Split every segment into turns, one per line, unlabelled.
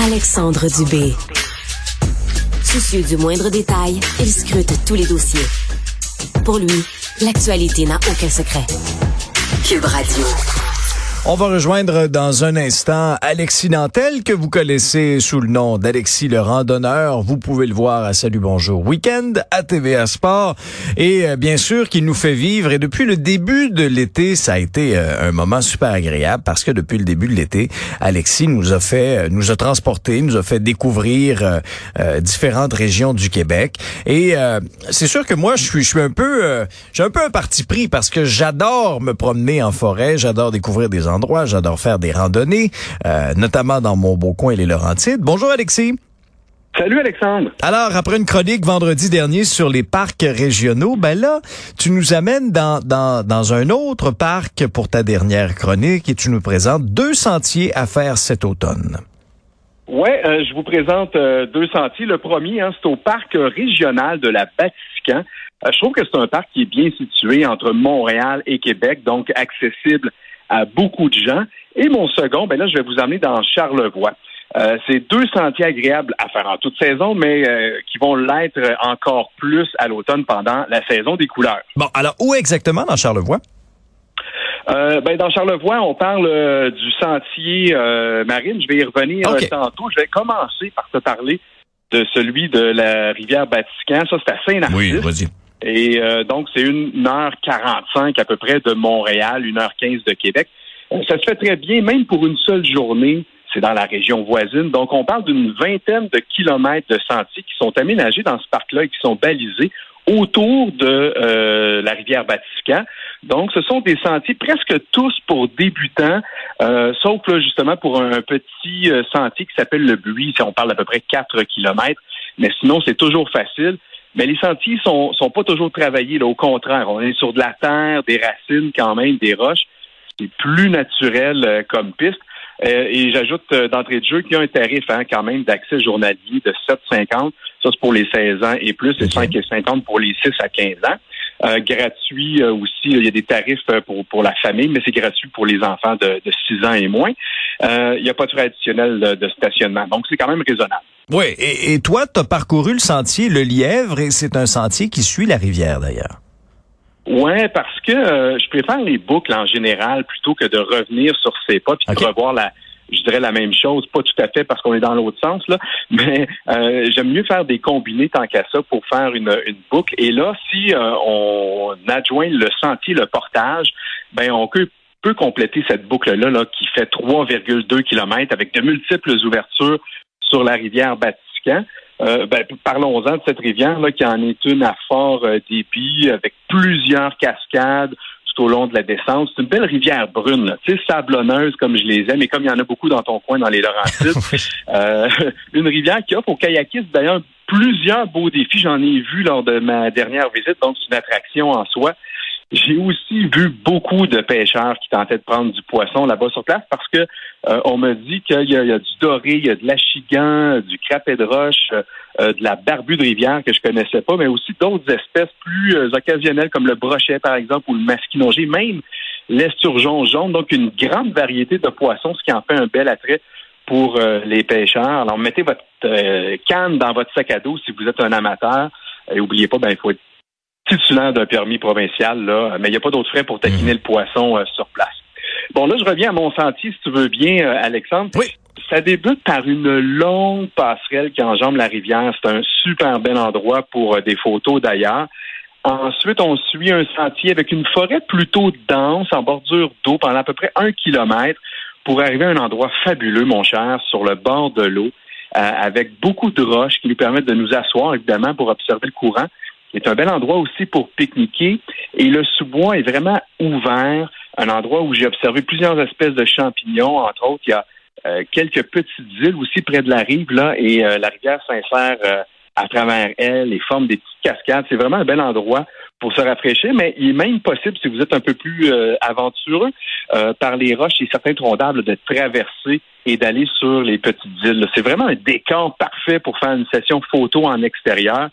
Alexandre Dubé. Soucieux du moindre détail, il scrute tous les dossiers. Pour lui, l'actualité n'a aucun secret. Cube Radio.
On va rejoindre dans un instant Alexis Nantel, que vous connaissez sous le nom d'Alexis le randonneur. Vous pouvez le voir à Salut Bonjour Week-end, à TVA Sport. Et euh, bien sûr qu'il nous fait vivre. Et depuis le début de l'été, ça a été euh, un moment super agréable parce que depuis le début de l'été, Alexis nous a fait, euh, nous a transporté, nous a fait découvrir différentes régions du Québec. Et c'est sûr que moi, je suis, je suis un peu, j'ai un peu un parti pris parce que j'adore me promener en forêt, j'adore découvrir des endroits J'adore faire des randonnées, euh, notamment dans mon beau coin, les Laurentides. Bonjour Alexis.
Salut Alexandre.
Alors, après une chronique vendredi dernier sur les parcs régionaux, ben là, tu nous amènes dans, dans, dans un autre parc pour ta dernière chronique et tu nous présentes deux sentiers à faire cet automne.
Oui, euh, je vous présente euh, deux sentiers. Le premier, hein, c'est au parc régional de la Vatican. je trouve que c'est un parc qui est bien situé entre Montréal et Québec, donc accessible à beaucoup de gens. Et mon second, ben là, je vais vous emmener dans Charlevoix. Euh, c'est deux sentiers agréables à faire en toute saison, mais euh, qui vont l'être encore plus à l'automne pendant la saison des couleurs.
Bon, alors où exactement dans Charlevoix?
Euh, ben, dans Charlevoix, on parle du sentier marine. Je vais y revenir tantôt. Je vais commencer par te parler de celui de la rivière Vatican. Ça, c'est à Saint-Narcisse.
Oui, vas-y.
Et euh, donc, c'est une heure 45 à peu près de Montréal, une heure 15 de Québec. Euh, ça se fait très bien, même pour une seule journée. C'est dans la région voisine. Donc, on parle d'une vingtaine de kilomètres de sentiers qui sont aménagés dans ce parc-là et qui sont balisés autour de euh, la rivière Vatican. Donc, ce sont des sentiers presque tous pour débutants, sauf là, justement pour un, petit sentier qui s'appelle le Buis, on parle d'à peu près 4 kilomètres. Mais sinon, c'est toujours facile. Mais les sentiers sont, sont pas toujours travaillés. Là. Au contraire, on est sur de la terre, des racines quand même, des roches. C'est plus naturel euh, comme piste. Euh, et j'ajoute euh, d'entrée de jeu qu'il y a un tarif hein, quand même d'accès journalier de 7,50. Ça, c'est pour les 16 ans et plus, et 5,50 pour les 6 à 15 ans. Euh, gratuit aussi, il y a des tarifs pour, pour la famille, mais c'est gratuit pour les enfants de, de 6 ans et moins. il n'y a pas de frais additionnels de stationnement. Donc, c'est quand même raisonnable.
Oui, et, toi, tu as parcouru le sentier Le Lièvre et c'est un sentier qui suit la rivière d'ailleurs.
Oui, parce que euh, je préfère les boucles en général plutôt que de revenir sur ces pas puis de revoir la, je dirais la même chose, pas tout à fait parce qu'on est dans l'autre sens là, mais euh, j'aime mieux faire des combinés tant qu'à ça pour faire une, boucle. Et là, si euh, on adjoint le sentier, le portage, ben on peut peut compléter cette boucle-là là, qui fait 3,2 km avec de multiples ouvertures sur la rivière Vatican. Euh, ben, parlons-en de cette rivière là, qui en est une à fort euh, débit avec plusieurs cascades tout au long de la descente. C'est une belle rivière brune, tu sais, sablonneuse comme je les aime, et comme il y en a beaucoup dans ton coin dans les Laurentides. euh, une rivière qui offre aux kayakistes d'ailleurs plusieurs beaux défis. J'en ai vu lors de ma dernière visite, donc c'est une attraction en soi. J'ai aussi vu beaucoup de pêcheurs qui tentaient de prendre du poisson là-bas sur place parce que euh, on me dit qu'il y, a du doré, il y a de l'achigan, du crapet de roche, euh, de la barbu de rivière que je connaissais pas, mais aussi d'autres espèces plus euh, occasionnelles comme le brochet par exemple ou le masquinongé, même l'esturgeon jaune. Donc une grande variété de poissons, ce qui en fait un bel attrait pour les pêcheurs. Alors mettez votre canne dans votre sac à dos si vous êtes un amateur. Et oubliez pas, ben il faut être titulaire d'un permis provincial, là, mais il n'y a pas d'autres frais pour taquiner mhm. le poisson euh, sur place. Bon, là, je reviens à mon sentier, si tu veux bien, euh, Alexandre.
Oui.
Ça débute par une longue passerelle qui enjambe la rivière. C'est un super bel endroit pour euh, des photos d'ailleurs. Ensuite, on suit un sentier avec une forêt plutôt dense en bordure d'eau pendant à peu près un kilomètre pour arriver à un endroit fabuleux, mon cher, sur le bord de l'eau, avec beaucoup de roches qui nous permettent de nous asseoir, évidemment, pour observer le courant est un bel endroit aussi pour pique-niquer. Et le sous-bois est vraiment ouvert, un endroit où j'ai observé plusieurs espèces de champignons, entre autres. Il y a euh, quelques petites îles aussi près de la rive, là, et euh, la rivière s'insère euh, à travers elle et forme des petites cascades. C'est vraiment un bel endroit pour se rafraîchir, mais il est même possible, si vous êtes un peu plus aventureux, par les roches et certains trondables, de traverser et d'aller sur les petites îles. C'est vraiment un décor parfait pour faire une session photo en extérieur.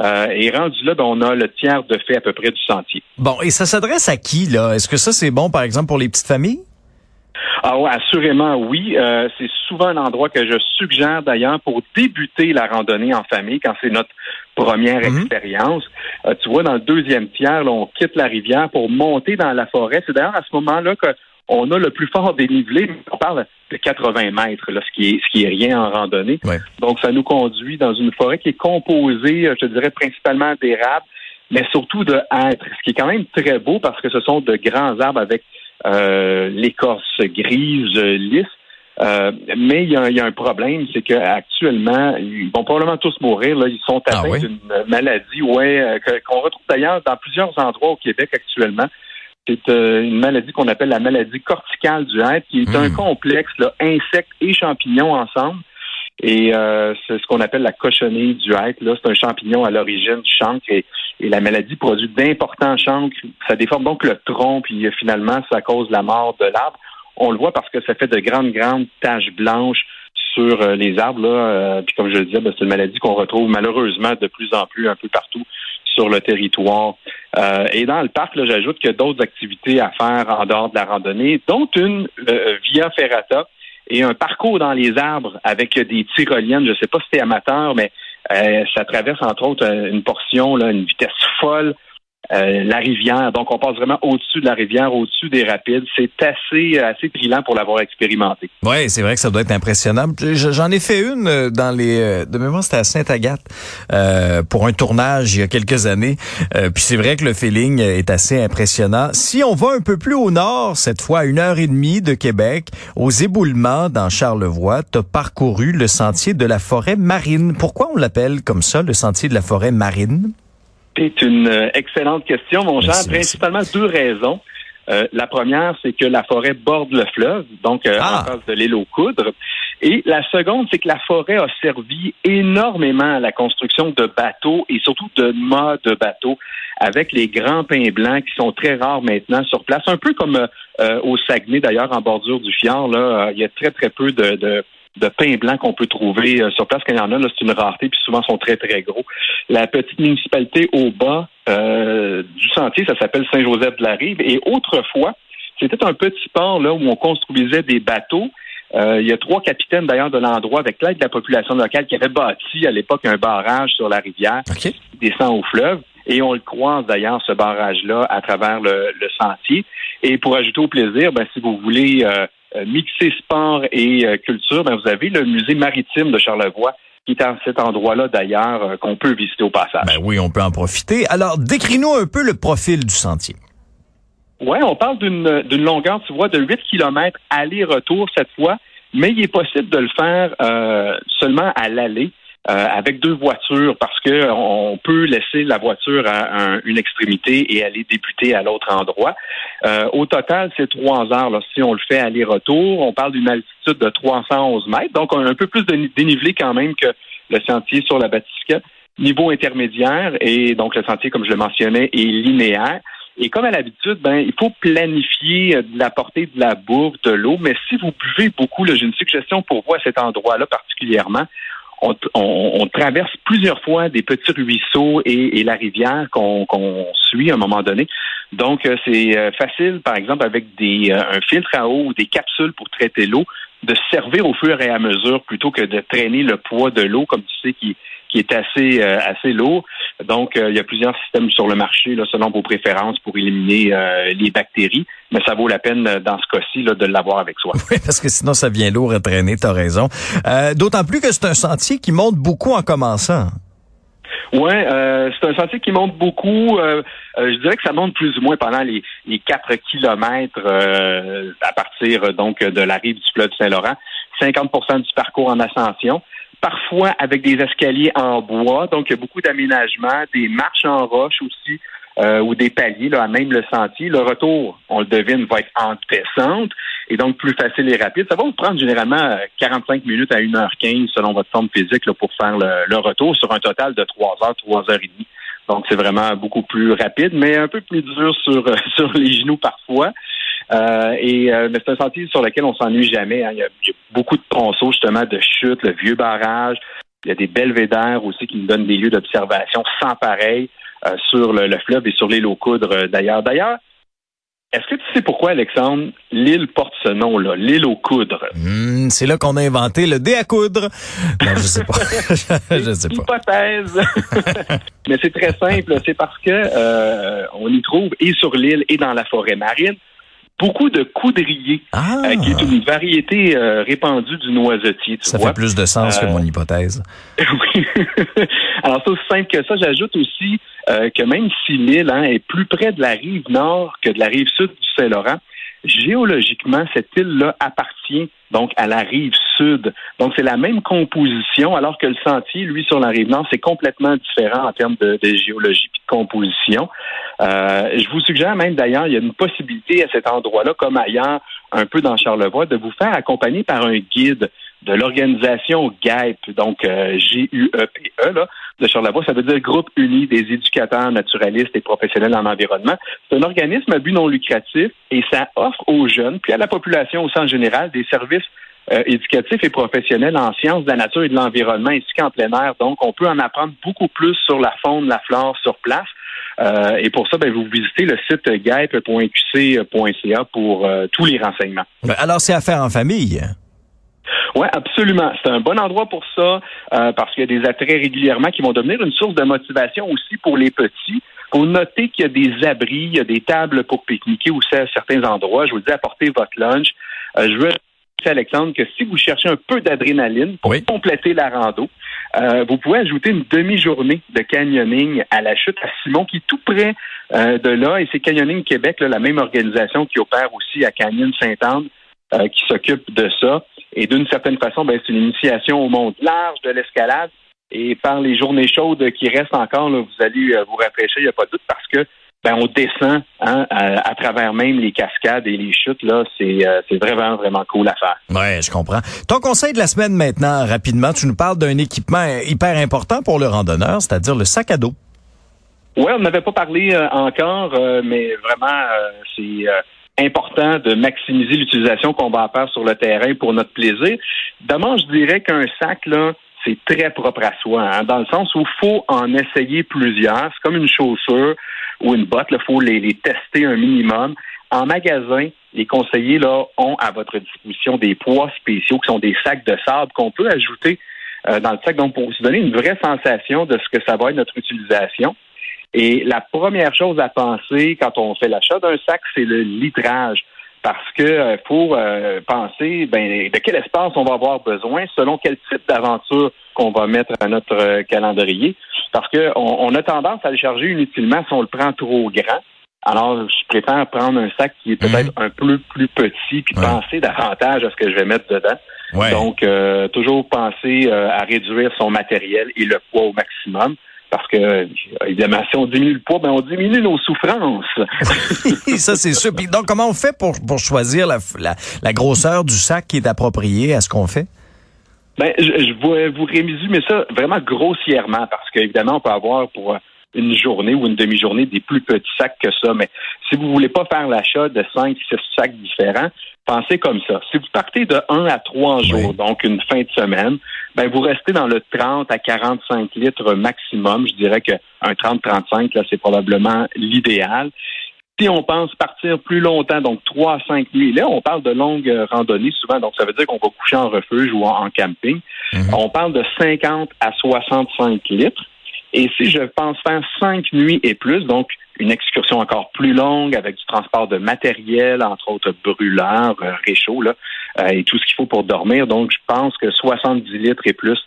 Euh, et rendu là, ben, on a le tiers de fait à peu près du sentier.
Bon, et ça s'adresse à qui, là? Est-ce que ça, c'est bon, par exemple, pour les petites familles?
Ah ouais, assurément oui. Euh, c'est souvent un endroit que je suggère d'ailleurs pour débuter la randonnée en famille quand c'est notre première mhm. expérience. Euh, tu vois, dans le deuxième tiers, on quitte la rivière pour monter dans la forêt. C'est d'ailleurs à ce moment-là qu'on a le plus fort dénivelé. On parle de 80 mètres, là, ce qui est ce qui est rien en randonnée. Donc, ça nous conduit dans une forêt qui est composée, je dirais, principalement d'érables, mais surtout de hêtres, ce qui est quand même très beau parce que ce sont de grands arbres avec euh, l'écorce grise, lisse. Euh, mais il y, a, un problème, c'est qu'actuellement, ils vont probablement tous mourir. Là. Ils sont ah atteints d'une maladie, ouais, euh, qu'on retrouve d'ailleurs dans plusieurs endroits au Québec actuellement. C'est une maladie qu'on appelle la maladie corticale du hêtre, qui est un hmm. complexe là, insectes et champignons ensemble. Et c'est ce qu'on appelle la cochonnée du hêtre. Là, c'est un champignon à l'origine du chancre et et la maladie produit d'importants chancres. Ça déforme donc le tronc, puis euh, finalement, ça cause la mort de l'arbre. On le voit parce que ça fait de grandes, grandes taches blanches sur euh, les arbres. Là. Euh, puis comme je le disais, ben, c'est une maladie qu'on retrouve malheureusement de plus en plus un peu partout sur le territoire. et dans le parc, j'ajoute qu'il y a d'autres activités à faire en dehors de la randonnée, dont une via ferrata et un parcours dans les arbres avec des tyroliennes. Je ne sais pas si c'est amateur, mais euh, ça traverse entre autres une portion, là, une vitesse folle euh, la rivière. Donc, on passe vraiment au-dessus de la rivière, au-dessus des rapides. C'est assez, assez brillant pour l'avoir expérimenté.
Oui, c'est vrai que ça doit être impressionnant. J'en ai fait une euh, dans les... Euh, de mémoire, c'était à Sainte-Agathe euh, pour un tournage il y a quelques années. puis c'est vrai que le feeling est assez impressionnant. Si on va un peu plus au nord, cette fois à une heure et demie de Québec, aux éboulements dans Charlevoix, tu as parcouru le sentier de la forêt marine. Pourquoi on l'appelle comme ça, le sentier de la forêt marine?
C'est une euh, excellente question, mon cher. Principalement deux raisons. Euh, la première, c'est que la forêt borde le fleuve, donc euh, ah. en face de l'île aux coudres. Et la seconde, c'est que la forêt a servi énormément à la construction de bateaux et surtout de mâts de bateaux avec les grands pins blancs qui sont très rares maintenant sur place. Un peu comme au Saguenay, d'ailleurs, en bordure du fjord, là, il y a très, très peu de de pain blanc qu'on peut trouver euh, sur place. Quand il y en a, c'est une rareté, puis souvent sont très, très gros. La petite municipalité au bas euh, du sentier, ça s'appelle Saint-Joseph-de-la-Rive. Et autrefois, c'était un petit port là où on construisait des bateaux. Euh, il y a trois capitaines d'ailleurs de l'endroit avec l'aide de la population locale qui avaient bâti à l'époque un barrage sur la rivière qui descend au fleuve. Et on le croise d'ailleurs, ce barrage-là, à travers le, sentier. Et pour ajouter au plaisir, ben, si vous voulez euh, mixer sport et euh, culture, ben, vous avez le musée maritime de Charlevoix qui est à cet endroit-là d'ailleurs euh, qu'on peut visiter au passage.
Ben oui, on peut en profiter. Alors, décris-nous un peu le profil du sentier.
Oui, on parle d'une longueur, tu vois, de 8 km aller-retour cette fois, mais il est possible de le faire seulement à l'aller. Euh, avec deux voitures parce que on peut laisser la voiture à une extrémité et aller débuter à l'autre endroit. Euh, au total, c'est trois heures. Là, si on le fait aller-retour, on parle d'une altitude de 311 mètres, donc on a un peu plus de dénivelé quand même que le sentier sur la Batisca. Niveau intermédiaire et donc le sentier, comme je le mentionnais, est linéaire. Et comme à l'habitude, ben, il faut planifier euh, la portée de la bouffe, de l'eau. Mais si vous buvez beaucoup, j'ai une suggestion pour vous à cet endroit-là particulièrement on, traverse plusieurs fois des petits ruisseaux et, la rivière qu'on suit à un moment donné. Donc, euh, c'est euh, facile, par exemple, avec des, euh, un filtre à eau ou des capsules pour traiter l'eau, de servir au fur et à mesure plutôt que de traîner le poids de l'eau, comme tu sais, qui, qui est assez, assez lourd. Donc, il y a plusieurs systèmes sur le marché, là, selon vos préférences, pour éliminer les bactéries. Mais ça vaut la peine, dans ce cas-ci, de l'avoir avec soi.
Oui, parce que sinon, ça vient lourd à traîner, tu as raison. D'autant plus que c'est un sentier qui monte beaucoup en commençant.
Oui, euh, c'est un sentier qui monte beaucoup. Euh, euh, je dirais que ça monte plus ou moins pendant les, les 4 kilomètres à partir donc de la rive du fleuve Saint-Laurent. 50% du parcours en ascension. Parfois avec des escaliers en bois, donc il y a beaucoup d'aménagements, des marches en roche aussi, ou des paliers, là, même le sentier. Le retour, on le devine, va être en descente et donc plus facile et rapide. Ça va vous prendre généralement 45 euh, minutes à 1h15 selon votre forme physique là, pour faire le, retour sur un total de 3 heures, 3 heures et demie. Donc c'est vraiment beaucoup plus rapide, mais un peu plus dur sur, sur les genoux parfois. Euh, et euh, mais c'est un sentier sur lequel on s'ennuie jamais. Hein. Il, y a, beaucoup de ponceaux justement de chute, le vieux barrage. Il y a des belvédères aussi qui nous donnent des lieux d'observation sans pareil sur le, fleuve et sur l'île aux coudres d'ailleurs. D'ailleurs, Est-ce que tu sais pourquoi, Alexandre, l'île porte ce nom-là, l'île aux coudres?
Hmm, c'est là qu'on a inventé le dé à coudre. Non, je sais pas. je sais pas.
Hypothèse. Mais c'est très simple. C'est parce que euh, on y trouve et sur l'île et dans la forêt marine beaucoup de coudriers,
Ah.
euh, qui est une variété euh, répandue du noisetier. Tu
Ça
vois?
fait plus de sens que
Euh,
mon hypothèse.
oui. Alors, c'est aussi simple que ça. J'ajoute aussi que même si l'île hein, est plus près de la rive nord que de la rive sud du Saint-Laurent, géologiquement, cette île-là appartient donc à la rive sud. Donc, c'est la même composition, alors que le sentier, lui, sur la rive nord, c'est complètement différent en termes de, de géologie et de composition. Euh, je vous suggère même d'ailleurs, il y a une possibilité à cet endroit-là, comme ailleurs, un peu dans Charlevoix, de vous faire accompagner par un guide de l'organisation GAEP, donc euh, G-U-E-P-E, là, de Charlevoix, ça veut dire Groupe uni des éducateurs naturalistes et professionnels en environnement. C'est un organisme à but non lucratif et ça offre aux jeunes, puis à la population au sens général, des services euh, éducatifs et professionnels en sciences de la nature et de l'environnement, ainsi qu'en plein air. Donc, on peut en apprendre beaucoup plus sur la faune, la flore sur place. Euh, et pour ça, ben, vous visitez le site gaep.qc.ca pour euh, tous les renseignements.
Ben, Alors, c'est à faire en famille.
Oui, absolument. C'est un bon endroit pour ça, euh, parce qu'il y a des attraits régulièrement qui vont devenir une source de motivation aussi pour les petits. Faut noter qu'il y a des abris, il y a des tables pour pique-niquer aussi à certains endroits. Je vous dis, apportez votre lunch. Je veux dire, Alexandre, que si vous cherchez un peu d'adrénaline pour
Oui.
compléter la rando, euh, vous pouvez ajouter une demi-journée de canyoning à la chute à Simon, qui est tout près euh, de là. Et c'est Canyoning Québec, la même organisation qui opère aussi à Canyon Saint-Anne, euh, qui s'occupe de ça. Et d'une certaine façon, ben, c'est une initiation au monde large de l'escalade. Et par les journées chaudes qui restent encore, vous allez vous rafraîchir, il n'y a pas de doute, parce que ben, on descend hein, à, à travers même les cascades et les chutes. là. C'est euh, c'est vraiment, vraiment cool à faire.
Ouais, je comprends. Ton conseil de la semaine maintenant, rapidement, tu nous parles d'un équipement hyper important pour le randonneur, c'est-à-dire le sac à dos.
Oui, on n'avait pas parlé euh, encore, euh, mais vraiment, euh, c'est euh, important de maximiser l'utilisation qu'on va faire sur le terrain pour notre plaisir. D'abord, je dirais qu'un sac, là, c'est très propre à soi, hein, dans le sens où il faut en essayer plusieurs. C'est comme une chaussure ou une botte, il faut les, les tester un minimum. En magasin, les conseillers là, ont à votre disposition des poids spéciaux qui sont des sacs de sable qu'on peut ajouter euh, dans le sac, donc pour se donner une vraie sensation de ce que ça va être notre utilisation. Et la première chose à penser quand on fait l'achat d'un sac, c'est le litrage. Parce que euh, faut euh, penser ben, de quel espace on va avoir besoin selon quel type d'aventure qu'on va mettre à notre euh, calendrier. Parce que on, a tendance à le charger inutilement si on le prend trop grand. Alors, je préfère prendre un sac qui est peut-être un peu plus petit, puis
Ouais.
penser davantage à ce que je vais mettre dedans.
Ouais.
Donc, euh, toujours penser euh, à réduire son matériel et le poids au maximum. Parce que, euh, évidemment, si on diminue le poids, ben on diminue nos souffrances.
ça, c'est sûr. Puis donc, comment on fait pour, pour choisir la, la, la grosseur du sac qui est appropriée à ce qu'on fait?
Ben, je, je vais vous résumer ça vraiment grossièrement parce qu'évidemment, on peut avoir pour une journée ou une demi-journée des plus petits sacs que ça. Mais si vous voulez pas faire l'achat de 5, 6 sacs différents, pensez comme ça. Si vous partez de 1 à 3 jours,
Oui.
donc une fin de semaine, ben vous restez dans le 30 à 45 litres maximum. Je dirais qu'un 30-35, là, c'est probablement l'idéal. Si on pense partir plus longtemps, donc 3 à 5 nuits, là, on parle de longues randonnées souvent, donc ça veut dire qu'on va coucher en refuge ou en, en camping.
Mhm.
On parle de 50 à 65 litres. Et si je pense faire 5 nuits et plus, donc une excursion encore plus longue avec du transport de matériel, entre autres brûleurs, euh, réchauds, là, euh, et tout ce qu'il faut pour dormir, donc je pense que 70 litres et plus,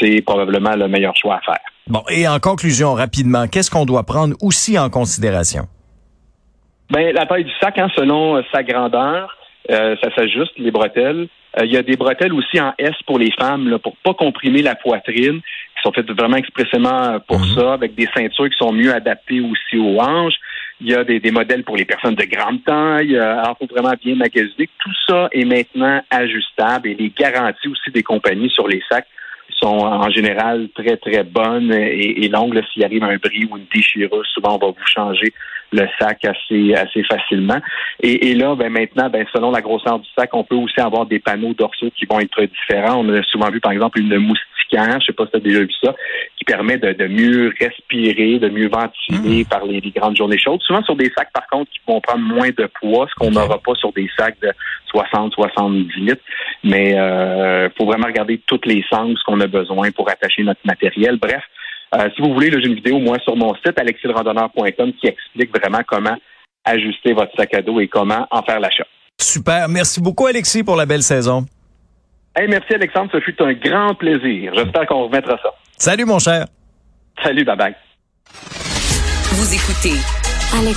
c'est probablement le meilleur choix à faire.
Bon, et en conclusion, rapidement, qu'est-ce qu'on doit prendre aussi en considération?
Ben, la taille du sac, hein, selon euh, sa grandeur, euh, ça s'ajuste, les bretelles. Euh, Il y a des bretelles aussi en S pour les femmes, là, pour pas comprimer la poitrine, sont faites vraiment expressément pour
Mhm.
ça, avec des ceintures qui sont mieux adaptées aussi aux hanches. Il y a des, des modèles pour les personnes de grande taille. Euh, alors, faut vraiment bien magasiner. Tout ça est maintenant ajustable et les garanties aussi des compagnies sur les sacs sont en général très, très bonnes et, et longues. S'il arrive un bris ou une déchirure, souvent, on va vous changer le sac assez assez facilement. Et, là, ben maintenant, ben selon la grosseur du sac, on peut aussi avoir des panneaux dorsaux qui vont être différents. On a souvent vu, par exemple, une moustiquaire, je sais pas si tu as déjà vu ça, qui permet de, mieux respirer, de mieux ventiler mmh. par les, grandes journées chaudes. Souvent sur des sacs, par contre, qui vont prendre moins de poids, ce qu'on n'aura pas sur des sacs de 60, 70 litres. Mais il euh, faut vraiment regarder toutes les sens qu'on a besoin pour attacher notre matériel. Bref, euh, si vous voulez, j'ai une vidéo, moi, sur mon site, alexilrandonneur.com, qui explique vraiment comment ajuster votre sac à dos et comment en faire l'achat.
Super. Merci beaucoup, Alexis, pour la belle saison.
Hey, merci, Alexandre. Ce fut un grand plaisir. J'espère qu'on remettra ça.
Salut, mon cher.
Salut, bye bye.
Vous écoutez Alex